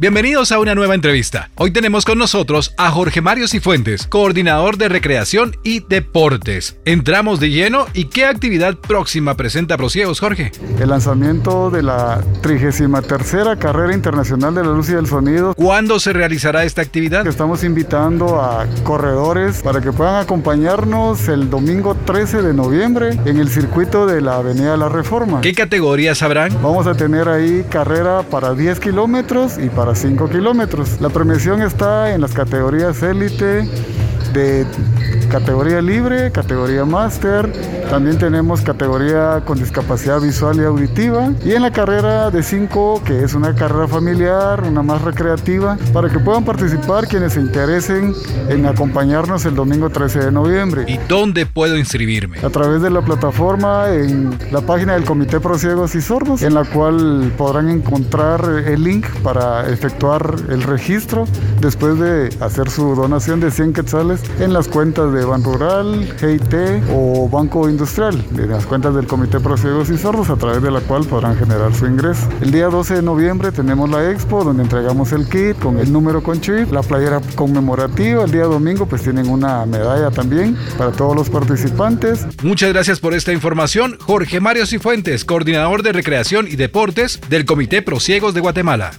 Bienvenidos a una nueva entrevista. Hoy tenemos con nosotros a Jorge Mario Cifuentes, coordinador de recreación y deportes. Entramos de lleno y qué actividad próxima presenta Prosiegos, Jorge. El lanzamiento de la 33 Carrera Internacional de la Luz y del Sonido. ¿Cuándo se realizará esta actividad? Estamos invitando a corredores para que puedan acompañarnos el domingo 13 de noviembre en el circuito de la Avenida de la Reforma. ¿Qué categorías habrán? Vamos a tener ahí carrera para 10 kilómetros y para 5 kilómetros. La premiación está en las categorías élite de categoría libre, categoría máster, también tenemos categoría con discapacidad visual y auditiva y en la carrera de 5 que es una carrera familiar, una más recreativa, para que puedan participar quienes se interesen en acompañarnos el domingo 13 de noviembre. ¿Y dónde puedo inscribirme? A través de la plataforma en la página del Comité Pro Ciegos y Sordos, en la cual podrán encontrar el link para efectuar el registro después de hacer su donación de 100 quetzales en las cuentas de Ban Rural, GIT o Banco Industrial, de las cuentas del Comité Pro Ciegos y Sordos, a través de la cual podrán generar su ingreso. El día 12 de noviembre tenemos la expo, donde entregamos el kit con el número con chip, la playera conmemorativa. El día domingo, pues tienen una medalla también para todos los participantes. Muchas gracias por esta información, Jorge Mario Cifuentes, coordinador de recreación y deportes del Comité Pro Ciegos de Guatemala.